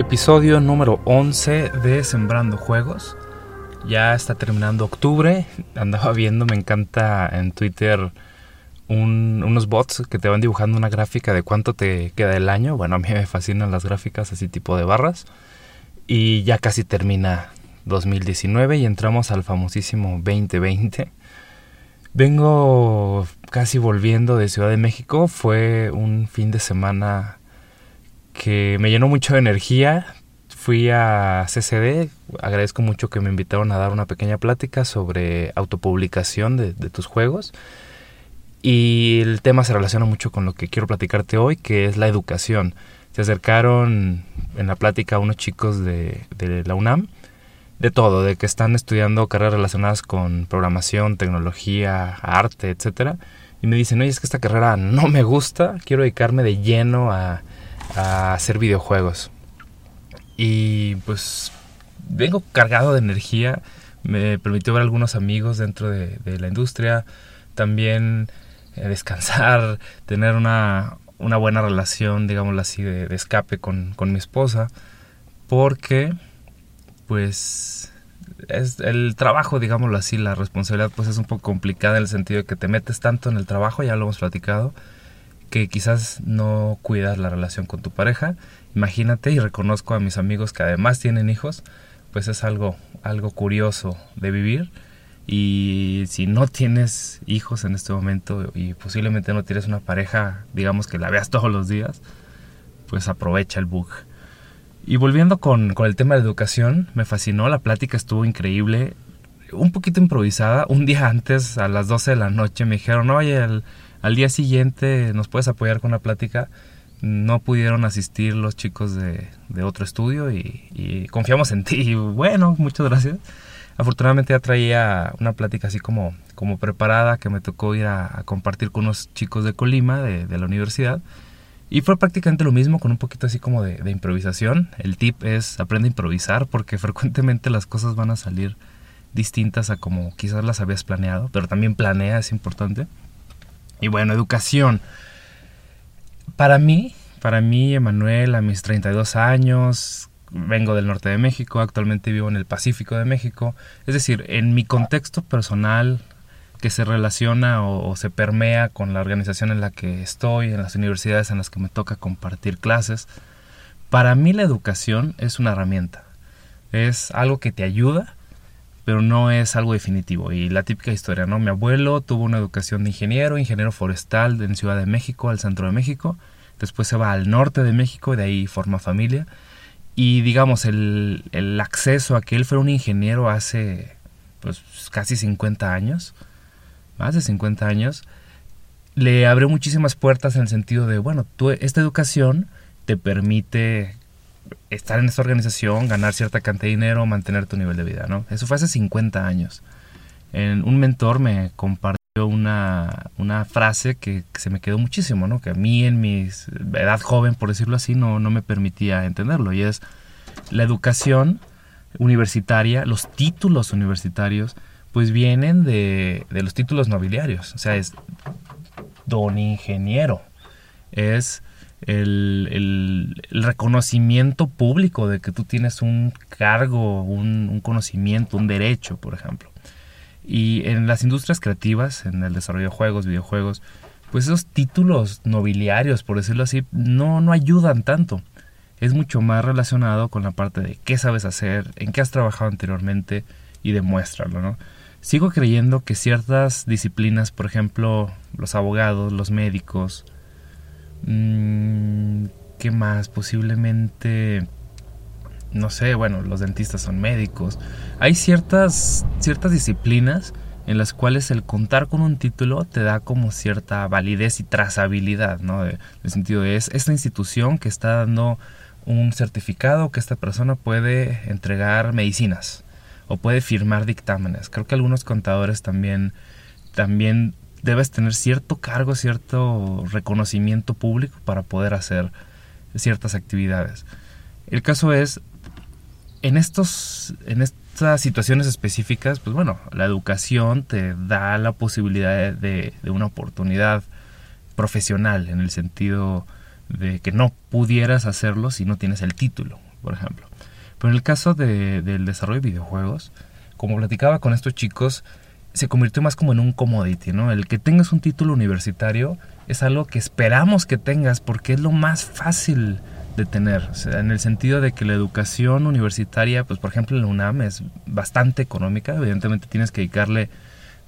Episodio número 11 de Sembrando Juegos. Ya está terminando octubre. Andaba viendo, me encanta en Twitter unos bots que te van dibujando una gráfica de cuánto te queda el año. Bueno, a mí me fascinan las gráficas así tipo de barras. Y ya casi termina 2019 y entramos al famosísimo 2020. Vengo casi volviendo de Ciudad de México. Fue un fin de semana que me llenó mucho de energía. Fui a CCD. Agradezco mucho que me invitaron a dar una pequeña plática sobre autopublicación de, de tus juegos. Y el tema se relaciona mucho con lo que quiero platicarte hoy, que es la educación. Se acercaron en la plática unos chicos de, de la UNAM de todo, de que están estudiando carreras relacionadas con programación, tecnología, arte, etcétera, y me dicen, oye, es que esta carrera no me gusta, quiero dedicarme de lleno a, hacer videojuegos. Y pues vengo cargado de energía, me permitió ver algunos amigos dentro de, la industria, también eh, descansar, tener una, una, buena relación, digámoslo así, de, de escape con, con mi esposa, porque pues es el trabajo, digámoslo así, la responsabilidad pues es un poco complicada en el sentido de que te metes tanto en el trabajo, ya lo hemos platicado, que quizás no cuidas la relación con tu pareja. Imagínate y reconozco a mis amigos que además tienen hijos, pues es algo algo curioso de vivir y si no tienes hijos en este momento y posiblemente no tienes una pareja, digamos que la veas todos los días, pues aprovecha el bug y volviendo con, el tema de educación, me fascinó, la plática estuvo increíble, un poquito improvisada. Un día antes, a las 12 de la noche, me dijeron, oye, al, al día siguiente nos puedes apoyar con la plática. No pudieron asistir los chicos de, otro estudio y, confiamos en ti. Y bueno, muchas gracias. Afortunadamente ya traía una plática así como, como preparada que me tocó ir a, compartir con unos chicos de Colima, de, de la universidad. Y fue prácticamente lo mismo con un poquito así como de, improvisación. El tip es aprende a improvisar porque frecuentemente las cosas van a salir distintas a como quizás las habías planeado, pero también planea, es importante. Y bueno, educación. Para mí, para mí, Emanuel, a mis 32 años, vengo del norte de México, actualmente vivo en el Pacífico de México. Es decir, en mi contexto personal, que se relaciona o, se permea con la organización en la que estoy, en las universidades en las que me toca compartir clases. Para mí la educación es una herramienta, es algo que te ayuda, pero no es algo definitivo. Y la típica historia, ¿no? Mi abuelo tuvo una educación de ingeniero, ingeniero forestal en Ciudad de México, al centro de México, después se va al norte de México y de ahí forma familia. Y digamos, el, el acceso a que él fuera un ingeniero hace pues casi 50 años, más de 50 años, le abrió muchísimas puertas en el sentido de, bueno, tú, esta educación te permite estar en esta organización, ganar cierta cantidad de dinero, mantener tu nivel de vida, ¿no? Eso fue hace 50 años. En, un mentor me compartió una, una frase que, se me quedó muchísimo, ¿no? Que a mí en mi edad joven, por decirlo así, no, no me permitía entenderlo. Y es la educación universitaria, los títulos universitarios, pues vienen de, los títulos nobiliarios. O sea, es don ingeniero. Es el, reconocimiento público de que tú tienes un cargo, un, conocimiento, un derecho, por ejemplo. Y en las industrias creativas, en el desarrollo de juegos, videojuegos, pues esos títulos nobiliarios, por decirlo así, no, no ayudan tanto. Es mucho más relacionado con la parte de qué sabes hacer, en qué has trabajado anteriormente y demuéstralo, ¿no? Sigo creyendo que ciertas disciplinas, por ejemplo, los abogados, los médicos, ¿qué más? Posiblemente, no sé, bueno, los dentistas son médicos. Hay ciertas, ciertas disciplinas en las cuales el contar con un título te da como cierta validez y trazabilidad, ¿no? En el sentido de es esta institución que está dando un certificado que esta persona puede entregar medicinas o puede firmar dictámenes. Creo que algunos contadores también, también debes tener cierto cargo, cierto reconocimiento público para poder hacer ciertas actividades. El caso es, en, estos, en estas situaciones específicas, pues bueno, la educación te da la posibilidad de, una oportunidad profesional en el sentido de que no pudieras hacerlo si no tienes el título. por ejemplo. Pero en el caso de, del desarrollo de videojuegos, como platicaba con estos chicos, se convirtió más como en un commodity, ¿no? El que tengas un título universitario es algo que esperamos que tengas porque es lo más fácil de tener, en el sentido de que la educación universitaria, pues por ejemplo en la UNAM es bastante económica, evidentemente tienes que dedicarle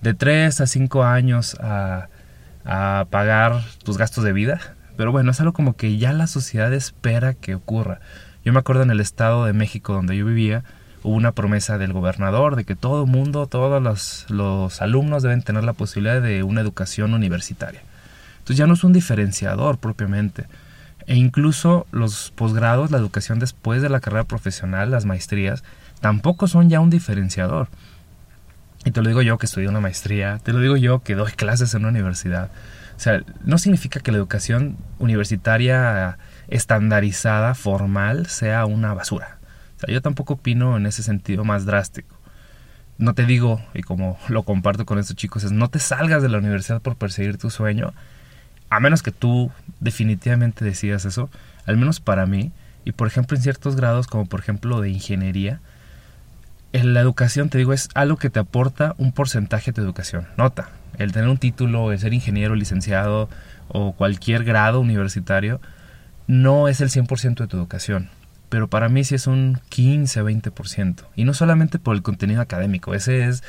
de 3 a 5 años a, a pagar tus gastos de vida, pero bueno, es algo como que ya la sociedad espera que ocurra. Yo me acuerdo en el Estado de México donde yo vivía, hubo una promesa del gobernador de que todo mundo, todos los, los, alumnos deben tener la posibilidad de una educación universitaria. Entonces ya no es un diferenciador propiamente. E incluso los posgrados, la educación después de la carrera profesional, las maestrías, tampoco son ya un diferenciador. Y te lo digo yo que estudié una maestría, te lo digo yo que doy clases en una universidad. O sea, no significa que la educación universitaria estandarizada, formal, sea una basura. Yo tampoco opino en ese sentido más drástico. No te digo, y como lo comparto con estos chicos, es no te salgas de la universidad por perseguir tu sueño, a menos que tú definitivamente decidas eso, al menos para mí, y por ejemplo en ciertos grados como por ejemplo de ingeniería, en la educación, te digo, es algo que te aporta un porcentaje de tu educación. Nota, el tener un título, el ser ingeniero, licenciado o cualquier grado universitario, no es el 100% de tu educación. Pero para mí sí es un 15-20%. Y no solamente por el contenido académico, ese es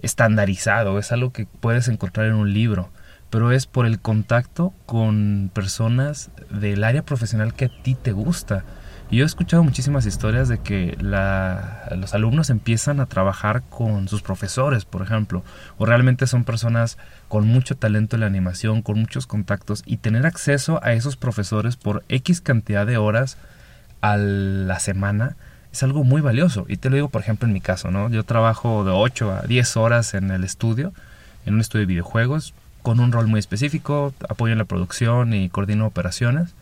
estandarizado, es algo que puedes encontrar en un libro, pero es por el contacto con personas del área profesional que a ti te gusta. Y yo he escuchado muchísimas historias de que los alumnos empiezan a trabajar con sus profesores, por ejemplo, o realmente son personas con mucho talento en la animación, con muchos contactos, y tener acceso a esos profesores por X cantidad de horas a la semana es algo muy valioso. Y te lo digo, por ejemplo, en mi caso, ¿no? Yo trabajo de 8 a 10 horas en el estudio, en un estudio de videojuegos, con un rol muy específico, apoyo en la producción y coordino operaciones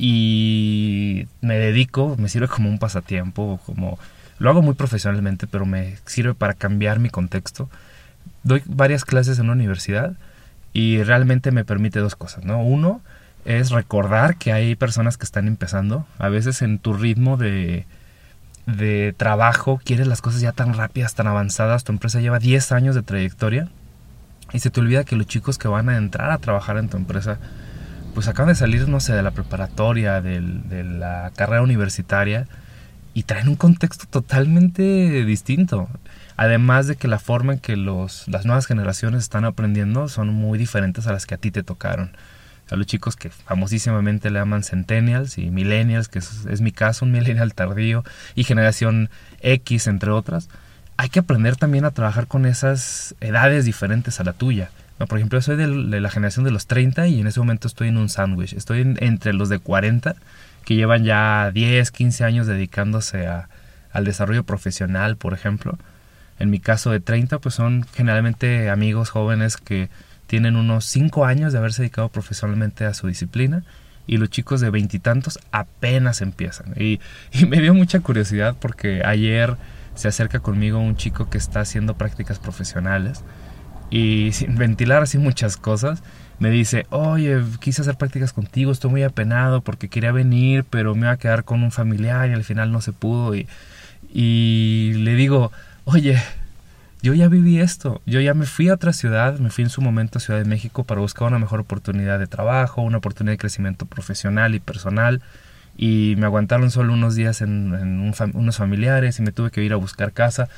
y me dedico, me sirve como un pasatiempo, como lo hago muy profesionalmente, pero me sirve para cambiar mi contexto. Doy varias clases en una universidad y realmente me permite dos cosas, ¿no? Uno es recordar que hay personas que están empezando. A veces en tu ritmo de, de trabajo quieres las cosas ya tan rápidas, tan avanzadas. Tu empresa lleva 10 años de trayectoria y se te olvida que los chicos que van a entrar a trabajar en tu empresa pues acaban de salir, no sé, de la preparatoria, de la carrera universitaria y traen un contexto totalmente distinto. Además de que la forma en que los, las nuevas generaciones están aprendiendo son muy diferentes a las que a ti te tocaron. A los chicos que famosísimamente le llaman centennials y millennials, que es, mi caso, un millennial tardío, y generación X, entre otras, hay que aprender también a trabajar con esas edades diferentes a la tuya por ejemplo, yo soy de, la generación de los 30 y en ese momento estoy en un sándwich. Estoy entre los de 40 que llevan ya 10, 15 años dedicándose a, al desarrollo profesional, por ejemplo. En mi caso de 30, pues son generalmente amigos jóvenes que tienen unos 5 años de haberse dedicado profesionalmente a su disciplina y los chicos de veintitantos apenas empiezan. Y, me dio mucha curiosidad porque ayer se acerca conmigo un chico que está haciendo prácticas profesionales y sin ventilar así muchas cosas, me dice, oye, quise hacer prácticas contigo, estoy muy apenado porque quería venir, pero me iba a quedar con un familiar y al final no se pudo. Y, y le digo, oye, yo ya viví esto, yo ya me fui a otra ciudad, me fui en su momento a Ciudad de México para buscar una mejor oportunidad de trabajo, una oportunidad de crecimiento profesional y personal. Y me aguantaron solo unos días en, unos familiares y me tuve que ir a buscar casa.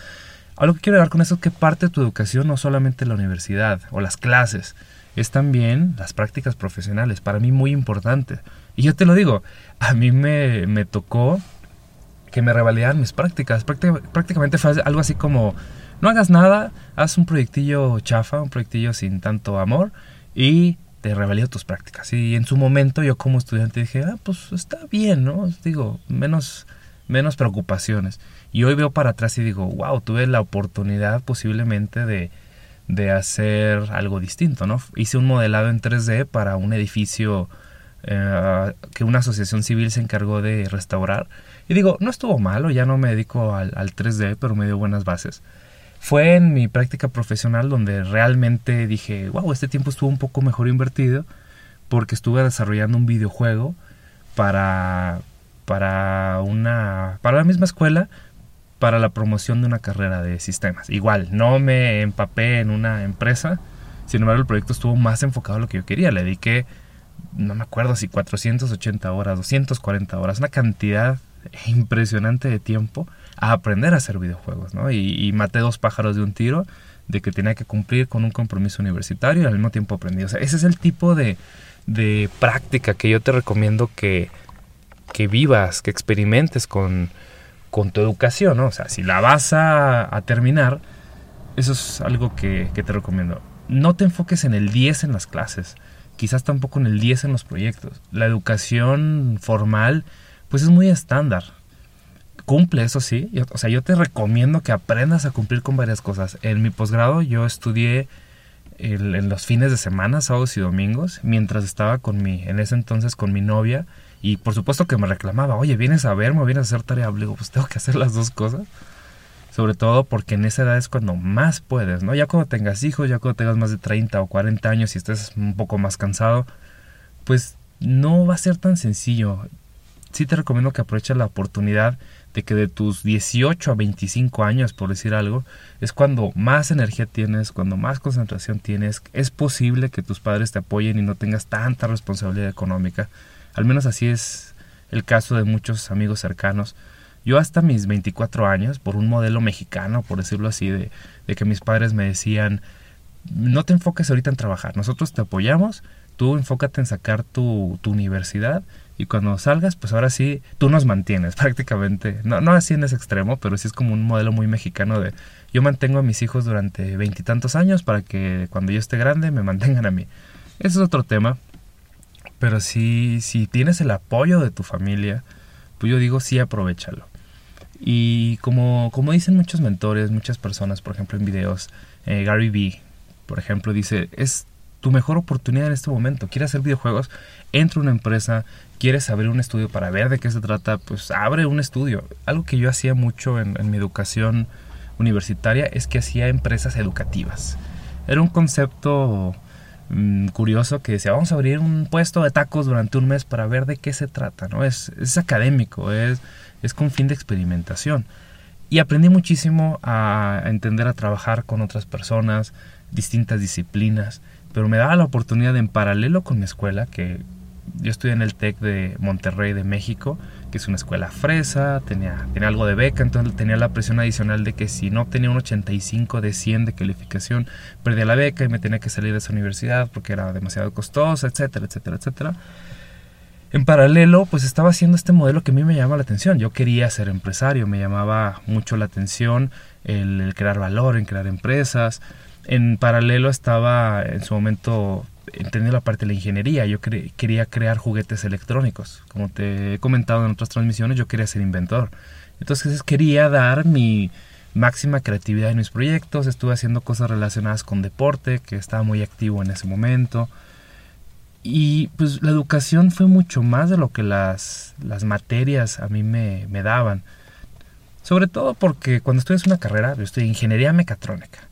A lo que quiero dar con eso es que parte de tu educación no solamente la universidad o las clases, es también las prácticas profesionales, para mí muy importante. Y yo te lo digo, a mí me, me tocó que me revalidaran mis prácticas. prácticamente fue algo así como, no hagas nada, haz un proyectillo chafa, un proyectillo sin tanto amor y te revalido tus prácticas. Y en su momento yo como estudiante dije, ah, pues está bien, ¿no? Digo, menos, menos preocupaciones. Y hoy veo para atrás y digo, wow, tuve la oportunidad posiblemente de, de hacer algo distinto, ¿no? Hice un modelado en 3D para un edificio eh, que una asociación civil se encargó de restaurar. Y digo, no estuvo malo, ya no me dedico al, al 3D, pero me dio buenas bases. Fue en mi práctica profesional donde realmente dije, wow, este tiempo estuvo un poco mejor invertido porque estuve desarrollando un videojuego para para una para la misma escuela para la promoción de una carrera de sistemas. Igual, no me empapé en una empresa, sin embargo el proyecto estuvo más enfocado a lo que yo quería. Le dediqué, no me acuerdo si 480 horas, 240 horas, una cantidad impresionante de tiempo a aprender a hacer videojuegos, ¿no? Y, maté dos pájaros de un tiro de que tenía que cumplir con un compromiso universitario y al mismo tiempo aprendí. O sea, ese es el tipo de, de práctica que yo te recomiendo que, que vivas, que experimentes con, con tu educación, ¿no? O sea, si la vas a, terminar, eso es algo que, que, te recomiendo. No te enfoques en el 10 en las clases, quizás tampoco en el 10 en los proyectos. La educación formal, pues es muy estándar. Cumple, eso sí. o sea, yo te recomiendo que aprendas a cumplir con varias cosas. En mi posgrado yo estudié en los fines de semana, sábados y domingos, mientras estaba con mi, en ese entonces con mi novia y por supuesto que me reclamaba, oye, vienes a verme vienes a hacer tarea. Le digo, pues tengo que hacer las dos cosas. Sobre todo porque en esa edad es cuando más puedes, ¿no? Ya cuando tengas hijos, ya cuando tengas más de 30 o 40 años y estés un poco más cansado, pues no va a ser tan sencillo. Sí te recomiendo que aproveches la oportunidad de que de tus 18 a 25 años, por decir algo, es cuando más energía tienes, cuando más concentración tienes. Es posible que tus padres te apoyen y no tengas tanta responsabilidad económica. Al menos así es el caso de muchos amigos cercanos. Yo hasta mis 24 años, por un modelo mexicano, por decirlo así, de, que mis padres me decían, no te enfoques ahorita en trabajar, nosotros te apoyamos, tú enfócate en sacar tu, universidad y cuando salgas, pues ahora sí, tú nos mantienes prácticamente. No, no así en ese extremo, pero sí es como un modelo muy mexicano de yo mantengo a mis hijos durante veintitantos años para que cuando yo esté grande me mantengan a mí. Ese es otro tema, pero si, si tienes el apoyo de tu familia, pues yo digo sí aprovechalo. Y como, como dicen muchos mentores, muchas personas, por ejemplo en videos, eh, Gary Vee, por ejemplo, dice, es tu mejor oportunidad en este momento. ¿Quieres hacer videojuegos? Entra a una empresa, quieres abrir un estudio para ver de qué se trata, pues abre un estudio. Algo que yo hacía mucho en, mi educación universitaria es que hacía empresas educativas. Era un concepto Mm, curioso que decía, vamos a abrir un puesto de tacos durante un mes para ver de qué se trata, ¿no? Es, es académico, es, es con fin de experimentación. Y aprendí muchísimo a entender a trabajar con otras personas, distintas disciplinas, pero me daba la oportunidad en paralelo con mi escuela, que yo estudié en el TEC de Monterrey de México, que es una escuela fresa, tenía, tenía algo de beca, entonces tenía la presión adicional de que si no tenía un 85 de 100 de calificación, perdía la beca y me tenía que salir de esa universidad porque era demasiado costosa, etcétera, etcétera, etcétera. En paralelo, pues estaba haciendo este modelo que a mí me llamaba la atención. Yo quería ser empresario, me llamaba mucho la atención el, el crear valor, en crear empresas. En paralelo estaba en su momento entendí la parte de la ingeniería. Yo quería crear juguetes electrónicos. Como te he comentado en otras transmisiones, yo quería ser inventor. Entonces quería dar mi máxima creatividad en mis proyectos. Estuve haciendo cosas relacionadas con deporte, que estaba muy activo en ese momento. Y pues la educación fue mucho más de lo que las, las materias a mí me, me daban. Sobre todo porque cuando estudias una carrera, yo estudié ingeniería mecatrónica.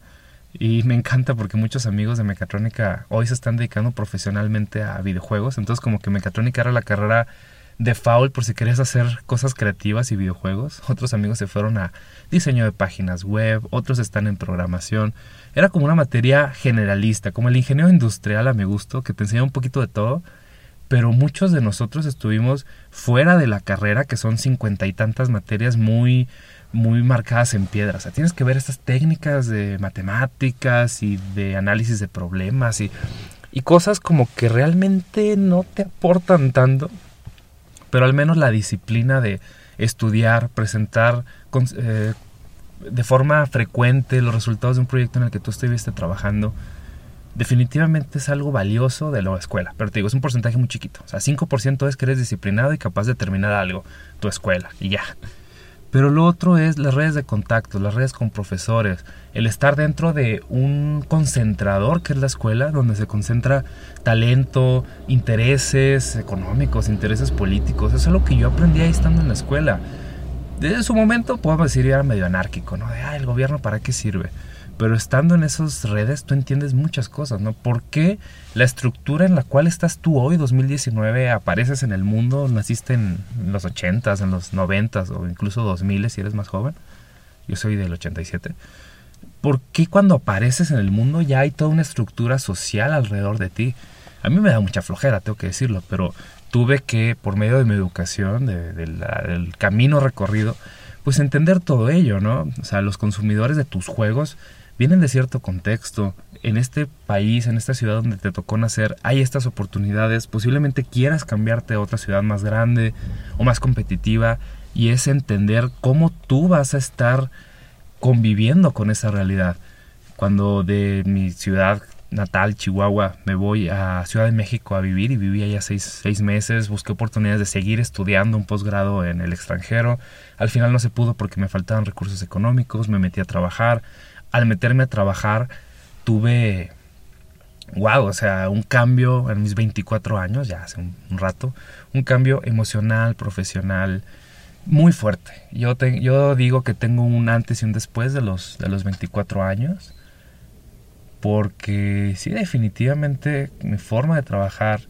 Y me encanta porque muchos amigos de mecatrónica hoy se están dedicando profesionalmente a videojuegos. Entonces como que mecatrónica era la carrera de foul por si querías hacer cosas creativas y videojuegos. Otros amigos se fueron a diseño de páginas web, otros están en programación. Era como una materia generalista, como el ingeniero industrial a mi gusto, que te enseña un poquito de todo. Pero muchos de nosotros estuvimos fuera de la carrera, que son cincuenta y tantas materias muy muy marcadas en piedra. O sea, tienes que ver estas técnicas de matemáticas y de análisis de problemas y, y cosas como que realmente no te aportan tanto, pero al menos la disciplina de estudiar, presentar eh, de forma frecuente los resultados de un proyecto en el que tú estuviste trabajando, definitivamente es algo valioso de la escuela. Pero te digo, es un porcentaje muy chiquito. O sea, 5% es que eres disciplinado y capaz de terminar algo, tu escuela, y ya. Pero lo otro es las redes de contacto, las redes con profesores, el estar dentro de un concentrador que es la escuela, donde se concentra talento, intereses económicos, intereses políticos. Eso es lo que yo aprendí ahí estando en la escuela. Desde su momento, podemos decir, era medio anárquico, ¿no? De, ah, el gobierno para qué sirve. Pero estando en esas redes, tú entiendes muchas cosas, ¿no? ¿Por qué la estructura en la cual estás tú hoy, 2019, apareces en el mundo, naciste en los 80s, en los 90s o incluso 2000 si eres más joven? Yo soy del 87. ¿Por qué cuando apareces en el mundo ya hay toda una estructura social alrededor de ti? A mí me da mucha flojera, tengo que decirlo, pero tuve que, por medio de mi educación, del camino recorrido, pues entender todo ello, ¿no? O sea, los consumidores de tus juegos vienen de cierto contexto. En este país, en esta ciudad donde te tocó nacer, hay estas oportunidades. Posiblemente quieras cambiarte a otra ciudad más grande o más competitiva y es entender cómo tú vas a estar conviviendo con esa realidad. Cuando de mi ciudad natal, Chihuahua, me voy a Ciudad de México a vivir y viví allá seis, seis meses, busqué oportunidades de seguir estudiando un posgrado en el extranjero. Al final no se pudo porque me faltaban recursos económicos, me metí a trabajar. Al meterme a trabajar tuve, wow, o sea, un cambio en mis 24 años, ya hace un, rato, un cambio emocional, profesional, muy fuerte. Yo, yo digo que tengo un antes y un después de los, de los 24 años porque sí, definitivamente mi forma de trabajar,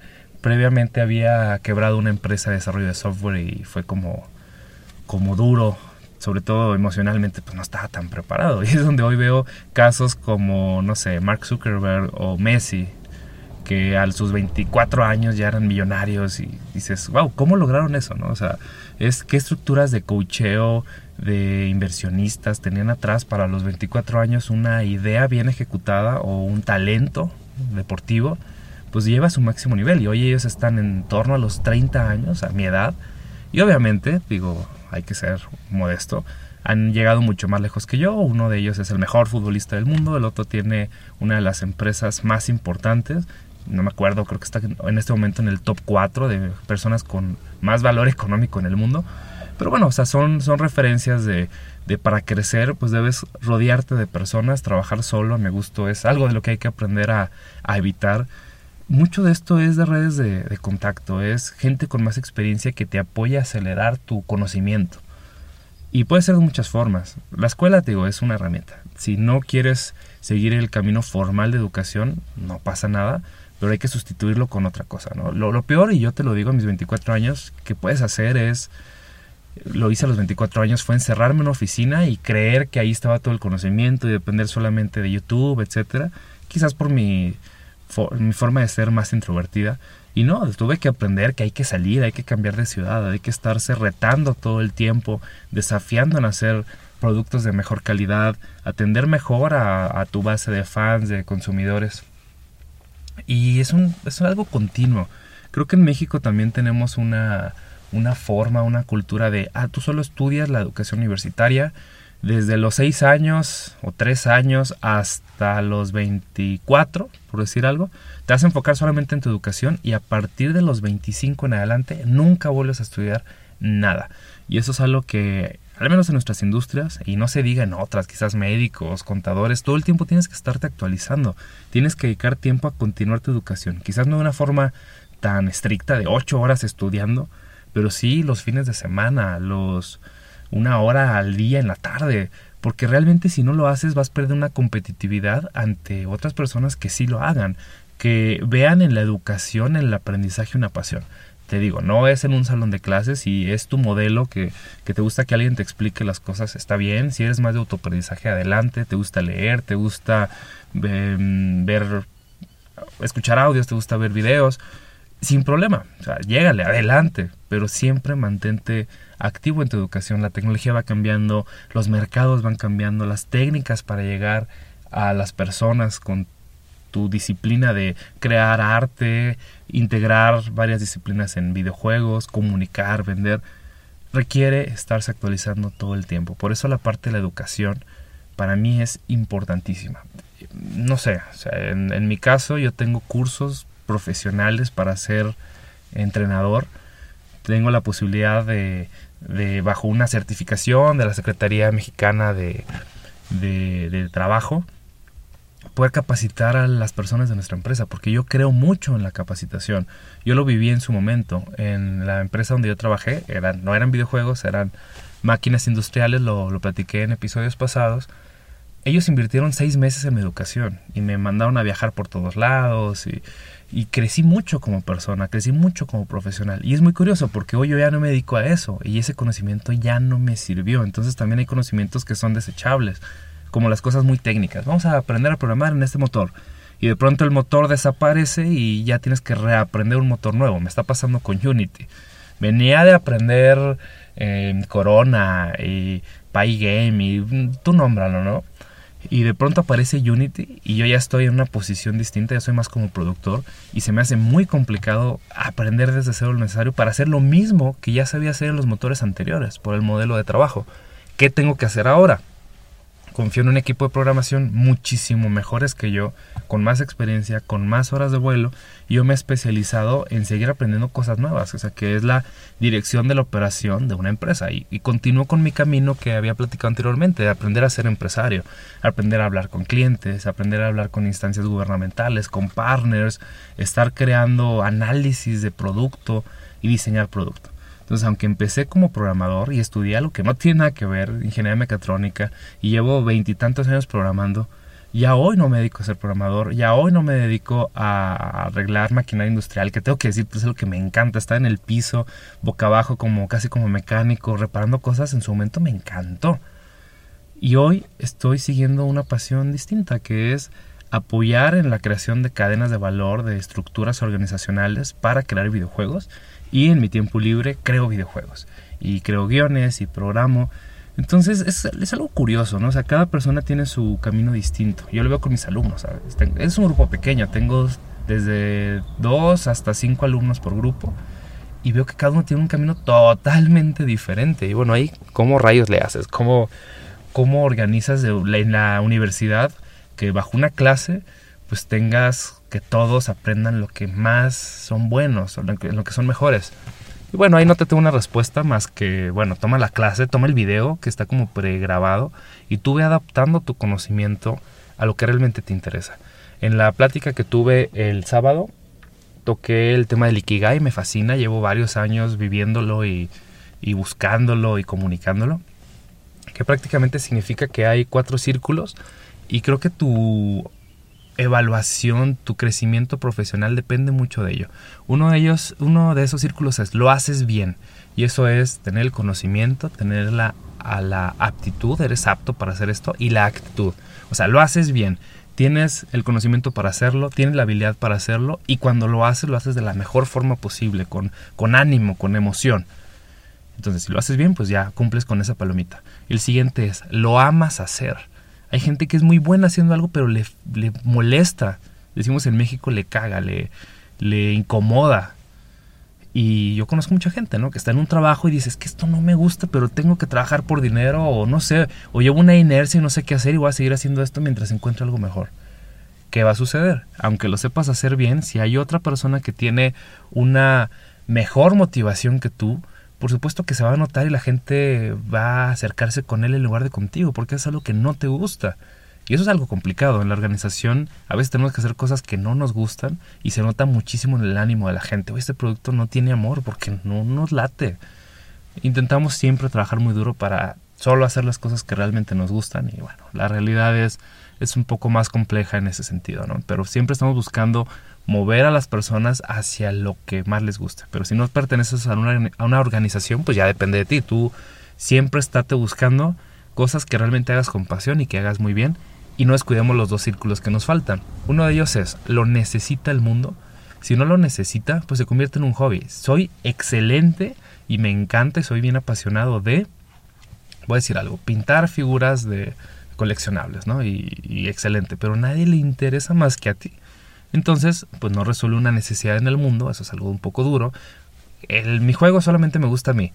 previamente había quebrado una empresa de desarrollo de software y fue como, como duro, sobre todo emocionalmente, pues no estaba tan preparado. Y es donde hoy veo casos como, no sé, Mark Zuckerberg o Messi, que a sus 24 años ya eran millonarios y dices, wow, ¿cómo lograron eso? ¿no? O sea, es qué estructuras de coacheo, de inversionistas tenían atrás para los 24 años una idea bien ejecutada o un talento deportivo, pues lleva a su máximo nivel. Y hoy ellos están en torno a los 30 años, a mi edad. Y obviamente, digo, hay que ser modesto, han llegado mucho más lejos que yo. Uno de ellos es el mejor futbolista del mundo, el otro tiene una de las empresas más importantes. No me acuerdo, creo que está en este momento en el top 4 de personas con más valor económico en el mundo. Pero bueno, o sea, son, son referencias de, de para crecer, pues debes rodearte de personas, trabajar solo, me gustó, es algo de lo que hay que aprender a, a evitar. Mucho de esto es de redes de, contacto, es gente con más experiencia que te apoya a acelerar tu conocimiento. Y puede ser de muchas formas. La escuela, te digo, es una herramienta. Si no quieres seguir el camino formal de educación, no pasa nada, pero hay que sustituirlo con otra cosa. ¿no? Lo, lo peor, y yo te lo digo a mis 24 años, que puedes hacer es lo hice a los 24 años, fue encerrarme en una oficina y creer que ahí estaba todo el conocimiento y depender solamente de YouTube, etcétera. Quizás por mi, mi forma de ser más introvertida. Y no, tuve que aprender que hay que salir, hay que cambiar de ciudad, hay que estarse retando todo el tiempo, desafiando en hacer productos de mejor calidad, atender mejor a, a tu base de fans, de consumidores. Y es, un, es algo continuo. Creo que en México también tenemos una, una forma, una cultura de, ah, tú solo estudias la educación universitaria desde los 6 años o 3 años hasta los 24, por decir algo, te vas a enfocar solamente en tu educación y a partir de los 25 en adelante nunca vuelves a estudiar nada. Y eso es algo que, al menos en nuestras industrias, y no se diga en otras, quizás médicos, contadores, todo el tiempo tienes que estarte actualizando, tienes que dedicar tiempo a continuar tu educación, quizás no de una forma tan estricta de 8 horas estudiando, pero sí los fines de semana, los una hora al día en la tarde, porque realmente si no lo haces vas a perder una competitividad ante otras personas que sí lo hagan, que vean en la educación, en el aprendizaje una pasión. Te digo, no es en un salón de clases y es tu modelo que, que te gusta que alguien te explique las cosas, está bien. Si eres más de autoaprendizaje, adelante. Te gusta leer, te gusta em, ver, escuchar audios, te gusta ver videos sin problema. O sea, llégale, adelante, pero siempre mantente activo en tu educación. La tecnología va cambiando, los mercados van cambiando, las técnicas para llegar a las personas con tu disciplina de crear arte, integrar varias disciplinas en videojuegos, comunicar, vender, requiere estarse actualizando todo el tiempo. Por eso la parte de la educación para mí es importantísima. No sé, en, en mi caso yo tengo cursos profesionales para ser entrenador. Tengo la posibilidad de, bajo una certificación de la Secretaría Mexicana de, Trabajo, poder capacitar a las personas de nuestra empresa, porque yo creo mucho en la capacitación. Yo lo viví en su momento. En la empresa donde yo trabajé, eran, no eran videojuegos, eran máquinas industriales, lo, lo platiqué en episodios pasados, ellos invirtieron seis meses en mi educación y me mandaron a viajar por todos lados y, crecí mucho como persona, crecí mucho como profesional. Y es muy curioso porque hoy yo ya no me dedico a eso y ese conocimiento ya no me sirvió. Entonces también hay conocimientos que son desechables, como las cosas muy técnicas. Vamos a aprender a programar en este motor. Y de pronto el motor desaparece y ya tienes que reaprender un motor nuevo. Me está pasando con Unity. Venía de aprender eh, Corona y Pygame y tú nómbralo, ¿no? Y de pronto aparece Unity y yo ya estoy en una posición distinta, ya soy más como productor y se me hace muy complicado aprender desde cero lo necesario para hacer lo mismo que ya sabía hacer en los motores anteriores por el modelo de trabajo. ¿Qué tengo que hacer ahora? Confío en un equipo de programación muchísimo mejores que yo, con más experiencia, con más horas de vuelo, y yo me he especializado en seguir aprendiendo cosas nuevas, o sea, que es la dirección de la operación de una empresa. Y, y continúo con mi camino que había platicado anteriormente, de aprender a ser empresario, aprender a hablar con clientes, aprender a hablar con instancias gubernamentales, con partners, estar creando análisis de producto y diseñar producto. Entonces, aunque empecé como programador y estudié algo que no tiene nada que ver, ingeniería mecatrónica, y llevo veintitantos años programando, ya hoy no me dedico a ser programador, ya hoy no me dedico a arreglar maquinaria industrial, que tengo que decir, pues es lo que me encanta, estar en el piso, boca abajo, como casi como mecánico, reparando cosas, en su momento me encantó. Y hoy estoy siguiendo una pasión distinta, que es apoyar en la creación de cadenas de valor, de estructuras organizacionales para crear videojuegos y en mi tiempo libre creo videojuegos y creo guiones y programo. Entonces es, algo curioso, ¿no? O sea, cada persona tiene su camino distinto. Yo lo veo con mis alumnos, ¿sabes? Es un grupo pequeño, tengo desde dos hasta cinco alumnos por grupo y veo que cada uno tiene un camino totalmente diferente. Y bueno, ahí, ¿cómo rayos le haces? ¿Cómo, cómo organizas en la universidad que bajo una clase pues tengas que todos aprendan lo que más son buenos, o lo que, son mejores. Y bueno, ahí no te tengo una respuesta más que, bueno, toma la clase, toma el video que está como pregrabado y tú ve adaptando tu conocimiento a lo que realmente te interesa. En la plática que tuve el sábado, toqué el tema del Ikigai, me fascina, llevo varios años viviéndolo y, y buscándolo y comunicándolo, que prácticamente significa que hay cuatro círculos y creo que tu evaluación, tu crecimiento profesional depende mucho de ello. Uno de ellos, uno de esos círculos es lo haces bien y eso es tener el conocimiento, tener la, aptitud, eres apto para hacer esto y la actitud. O sea, lo haces bien, tienes el conocimiento para hacerlo, tienes la habilidad para hacerlo y cuando lo haces lo haces de la mejor forma posible, con ánimo, con emoción. Entonces, si lo haces bien, pues ya cumples con esa palomita. El siguiente es, lo amas hacer. Hay gente que es muy buena haciendo algo, pero le, le molesta. Decimos en México, le caga, le, le incomoda. Y yo conozco mucha gente, ¿no? Que está en un trabajo y dices que esto no me gusta, pero tengo que trabajar por dinero, o no sé, o llevo una inercia y no sé qué hacer y voy a seguir haciendo esto mientras encuentro algo mejor. ¿Qué va a suceder? Aunque lo sepas hacer bien, si hay otra persona que tiene una mejor motivación que tú, por supuesto que se va a notar y la gente va a acercarse con él en lugar de contigo, porque es algo que no te gusta. Y eso es algo complicado. En la organización a veces tenemos que hacer cosas que no nos gustan y se nota muchísimo en el ánimo de la gente. este producto no tiene amor porque no nos late. Intentamos siempre trabajar muy duro para solo hacer las cosas que realmente nos gustan y bueno, la realidad es, es un poco más compleja en ese sentido, ¿no? Pero siempre estamos buscando mover a las personas hacia lo que más les gusta. Pero si no perteneces a una, a una organización, pues ya depende de ti. Tú siempre estate buscando cosas que realmente hagas con pasión y que hagas muy bien y no descuidemos los dos círculos que nos faltan. Uno de ellos es, ¿lo necesita el mundo? Si no lo necesita, pues se convierte en un hobby. Soy excelente y me encanta y soy bien apasionado de, voy a decir algo, pintar figuras de coleccionables, ¿no? Y, excelente, pero a nadie le interesa más que a ti. Entonces, pues no resuelve una necesidad en el mundo, eso es algo un poco duro. El, mi juego solamente me gusta a mí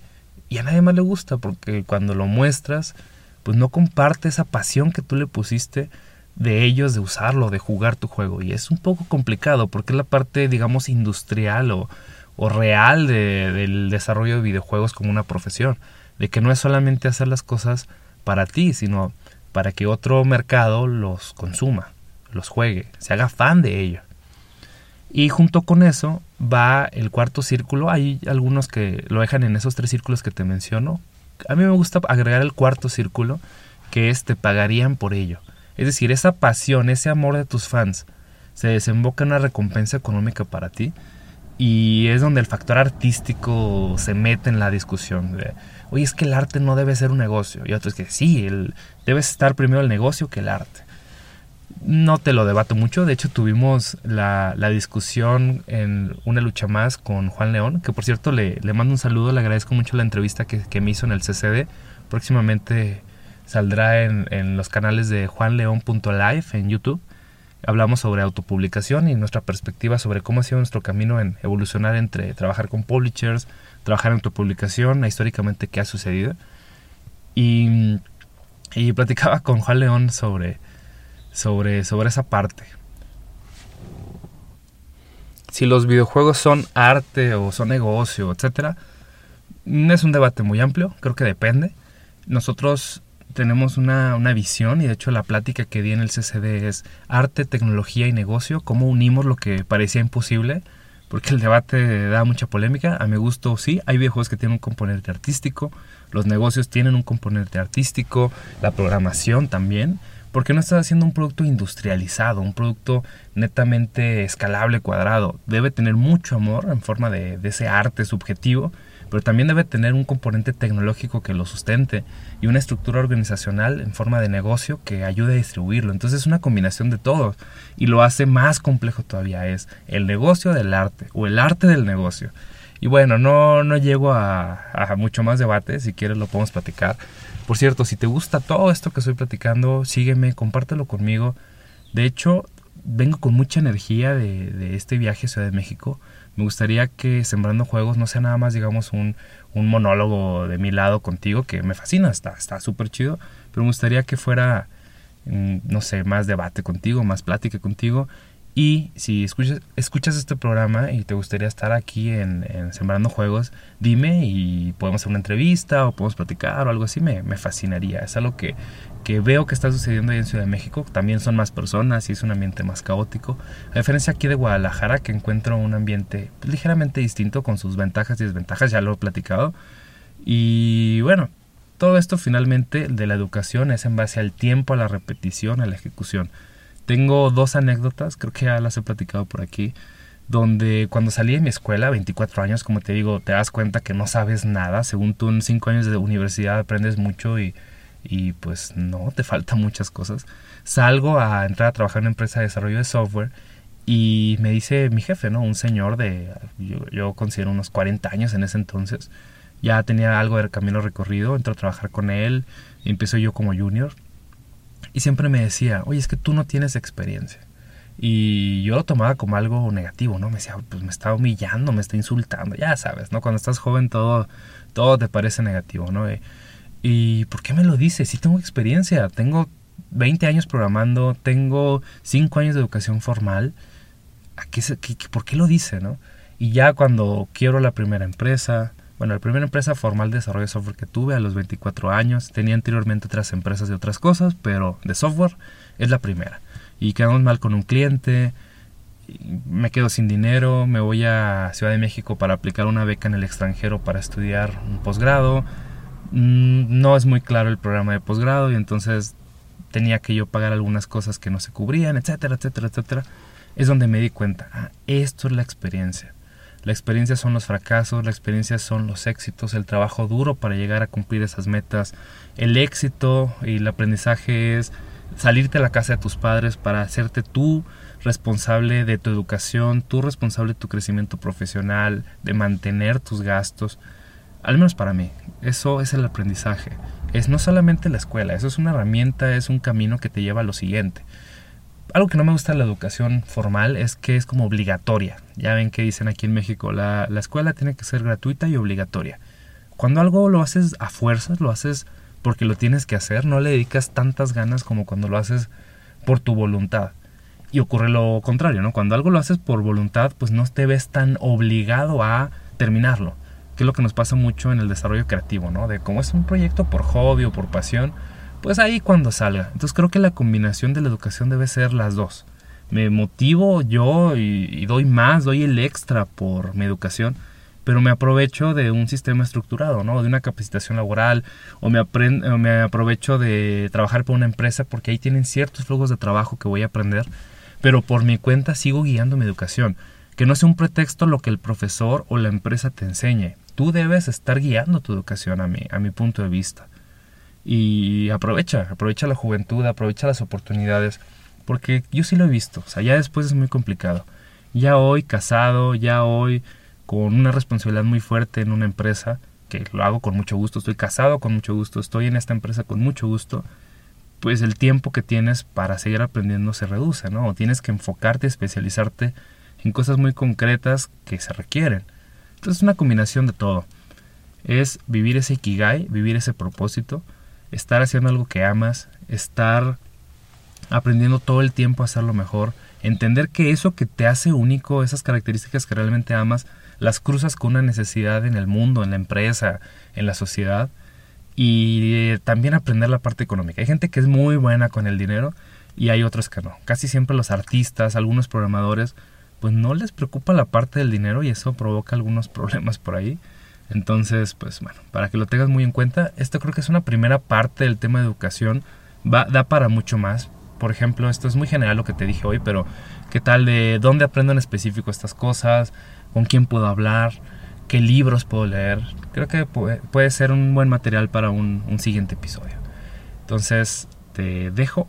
y a nadie más le gusta porque cuando lo muestras, pues no comparte esa pasión que tú le pusiste de ellos, de usarlo, de jugar tu juego. Y es un poco complicado porque es la parte, digamos, industrial o, o real de, del desarrollo de videojuegos como una profesión. De que no es solamente hacer las cosas para ti, sino para que otro mercado los consuma los juegue, se haga fan de ello. Y junto con eso va el cuarto círculo. Hay algunos que lo dejan en esos tres círculos que te menciono. a mí me gusta agregar el cuarto círculo, que es te pagarían por ello. Es decir, esa pasión, ese amor de tus fans, se desemboca en una recompensa económica para ti y es donde el factor artístico se mete en la discusión. De, Oye, es que el arte no debe ser un negocio. Y otro es que sí, el, debe estar primero el negocio que el arte. No te lo debato mucho, de hecho tuvimos la, discusión en una lucha más con Juan León, que por cierto le, mando un saludo, le agradezco mucho la entrevista que, me hizo en el CCD. Próximamente saldrá en, en los canales de juanleón.live en YouTube hablamos sobre autopublicación y nuestra perspectiva sobre cómo ha sido nuestro camino en evolucionar entre trabajar con publishers, trabajar en autopublicación, históricamente qué ha sucedido. Y, y, platicaba con Juan León sobre, sobre, sobre esa parte. Si los videojuegos son arte o son negocio, etc. Es un debate muy amplio, creo que depende. Nosotros tenemos una, visión y de hecho la plática que di en el CCD es arte, tecnología y negocio, cómo unimos lo que parecía imposible, porque el debate da mucha polémica. A mi gusto sí, hay videojuegos que tienen un componente artístico, los negocios tienen un componente artístico, la programación también, porque no estás haciendo un producto industrializado, un producto netamente escalable, cuadrado. Debe tener mucho amor en forma de, de ese arte subjetivo pero también debe tener un componente tecnológico que lo sustente y una estructura organizacional en forma de negocio que ayude a distribuirlo. Entonces es una combinación de todo y lo hace más complejo todavía. Es el negocio del arte o el arte del negocio. Y bueno, no, no llego a, mucho más debate, si quieres lo podemos platicar. Por cierto, si te gusta todo esto que estoy platicando, sígueme, compártelo conmigo. De hecho, vengo con mucha energía de, de este viaje a Ciudad de México me gustaría que Sembrando Juegos no sea nada más, digamos, un, un monólogo de mi lado contigo, que me fascina, está súper chido, pero me gustaría que fuera, mm, no sé, más debate contigo, más plática contigo. Y si escuchas, este programa y te gustaría estar aquí en, Sembrando Juegos, dime y podemos hacer una entrevista o podemos platicar o algo así, me, me fascinaría. Es algo que, que veo que está sucediendo ahí en Ciudad de México. También son más personas y es un ambiente más caótico. A diferencia aquí de Guadalajara, que encuentro un ambiente ligeramente distinto con sus ventajas y desventajas, ya lo he platicado. Y bueno, todo esto finalmente de la educación es en base al tiempo, a la repetición, a la ejecución. Tengo dos anécdotas, creo que ya las he platicado por aquí, donde cuando salí de mi escuela, 24 años, como te digo, te das cuenta que no sabes nada. Según tú en 5 años de universidad aprendes mucho y y pues no, te faltan muchas cosas. Salgo a entrar a trabajar en una empresa de desarrollo de software y me dice mi jefe, ¿no? Un señor de, yo, considero unos 40 años en ese entonces, ya tenía algo de camino recorrido, entro a trabajar con él, empiezo yo como junior y siempre me decía, oye, es que tú no tienes experiencia. Y yo lo tomaba como algo negativo, ¿no? Me decía, pues me está humillando, me está insultando, ya sabes, ¿no? Cuando estás joven todo, todo te parece negativo, ¿no? ¿Y por qué me lo dice? Si tengo experiencia, tengo 20 años programando, tengo 5 años de educación formal. ¿A qué, ¿Por qué lo dice, no? Y ya cuando quiero la primera empresa, bueno, la primera empresa formal de desarrollo de software que tuve a los 24 años, tenía anteriormente otras empresas de otras cosas, pero de software es la primera. Y quedamos mal con un cliente, me quedo sin dinero, me voy a Ciudad de México para aplicar una beca en el extranjero para estudiar un posgrado Mm, no es muy claro el programa de posgrado y entonces tenía que yo pagar algunas cosas que no se cubrían, etcétera, etcétera, etcétera. Es donde me di cuenta, ah, esto es la experiencia. La experiencia son los fracasos, la experiencia son los éxitos, el trabajo duro para llegar a cumplir esas metas. El éxito y el aprendizaje es salirte a la casa de tus padres para hacerte tú responsable de tu educación, tú responsable de tu crecimiento profesional, de mantener tus gastos al menos para mí, eso es el aprendizaje. Es no solamente la escuela, eso es una herramienta, es un camino que te lleva a lo siguiente. Algo que no me gusta de la educación formal es que es como obligatoria. Ya ven que dicen aquí en México, la, la escuela tiene que ser gratuita y obligatoria. Cuando algo lo haces a fuerzas, lo haces porque lo tienes que hacer, no le dedicas tantas ganas como cuando lo haces por tu voluntad. Y ocurre lo contrario, ¿no? Cuando algo lo haces por voluntad, pues no te ves tan obligado a terminarlo que es lo que nos pasa mucho en el desarrollo creativo, ¿no? De cómo es un proyecto por hobby o por pasión, pues ahí cuando salga. Entonces creo que la combinación de la educación debe ser las dos. Me motivo yo y, doy más, doy el extra por mi educación pero me aprovecho de un sistema estructurado, ¿no? De una capacitación laboral, o me, me aprovecho de trabajar por una empresa porque ahí tienen ciertos flujos de trabajo que voy a aprender, pero por mi cuenta sigo guiando mi educación. Que no sea un pretexto lo que el profesor o la empresa te enseñe. Tú debes estar guiando tu educación a mi, a mi punto de vista. Y aprovecha, aprovecha la juventud, aprovecha las oportunidades, porque yo sí lo he visto, o sea, ya después es muy complicado. Ya hoy casado, ya hoy con una responsabilidad muy fuerte en una empresa, que lo hago con mucho gusto, estoy casado con mucho gusto, estoy en esta empresa con mucho gusto, pues el tiempo que tienes para seguir aprendiendo se reduce, ¿no? O tienes que enfocarte, especializarte en cosas muy concretas que se requieren. Entonces es una combinación de todo. Es vivir ese ikigai, vivir ese propósito, estar haciendo algo que amas, estar aprendiendo todo el tiempo a hacerlo mejor, entender que eso que te hace único, esas características que realmente amas, las cruzas con una necesidad en el mundo, en la empresa, en la sociedad y también aprender la parte económica. Hay gente que es muy buena con el dinero y hay otros que no. Casi siempre los artistas, algunos programadores, pues no les preocupa la parte del dinero y eso provoca algunos problemas por ahí. Entonces, pues bueno, para que lo tengas muy en cuenta, esto creo que es una primera parte del tema de educación. Va, da para mucho más. Por ejemplo, esto es muy general lo que te dije hoy, pero ¿qué tal de dónde aprendo en específico estas cosas? ¿Con quién puedo hablar? ¿Qué libros puedo leer? Creo que puede, ser un buen material para un, un siguiente episodio. Entonces, te dejo.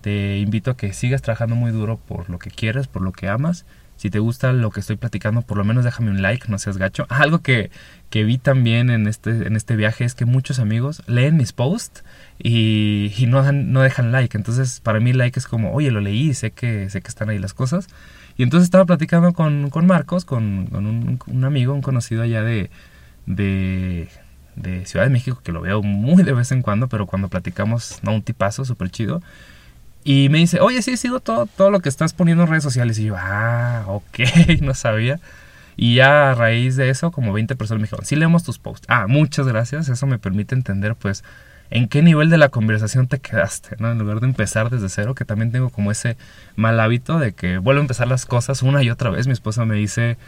Te invito a que sigas trabajando muy duro por lo que quieres, por lo que amas si te gusta lo que estoy platicando, por lo menos déjame un like, no seas gacho. Algo que, que vi también en este, en este viaje es que muchos amigos leen mis posts y, y no, no dejan like. Entonces, para mí like es como, oye, lo leí, sé que, sé que están ahí las cosas. Y entonces estaba platicando con, con Marcos, con, con un, un, amigo, un conocido allá de, de, de Ciudad de México, que lo veo muy de vez en cuando, pero cuando platicamos, no, un tipazo, súper chido. Y me dice, oye, sí, sigo todo, todo lo que estás poniendo en redes sociales. Y yo, ah, ok, no sabía. Y ya a raíz de eso, como 20 personas me dijeron, sí leemos tus posts. Ah, muchas gracias. Eso me permite entender, pues, en qué nivel de la conversación te quedaste, ¿no? En lugar de empezar desde cero, que también tengo como ese mal hábito de que vuelvo a empezar las cosas una y otra vez. Mi esposa me dice,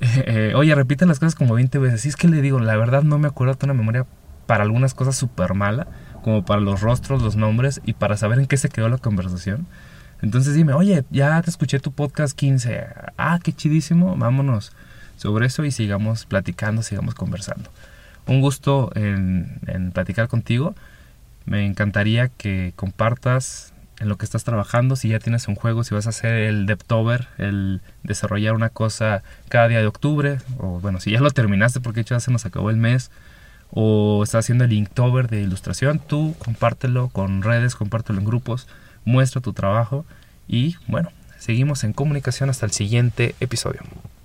eh, eh, oye, repite las cosas como 20 veces. Y es que le digo, la verdad no me acuerdo, tengo una memoria para algunas cosas súper mala como para los rostros, los nombres y para saber en qué se quedó la conversación. Entonces dime, oye, ya te escuché tu podcast 15. Ah, qué chidísimo. Vámonos sobre eso y sigamos platicando, sigamos conversando. Un gusto en, en platicar contigo. Me encantaría que compartas en lo que estás trabajando, si ya tienes un juego, si vas a hacer el Deptober, el desarrollar una cosa cada día de octubre, o bueno, si ya lo terminaste porque ya se nos acabó el mes, o estás haciendo el Inktober de ilustración, tú compártelo con redes, compártelo en grupos, muestra tu trabajo y bueno, seguimos en comunicación hasta el siguiente episodio.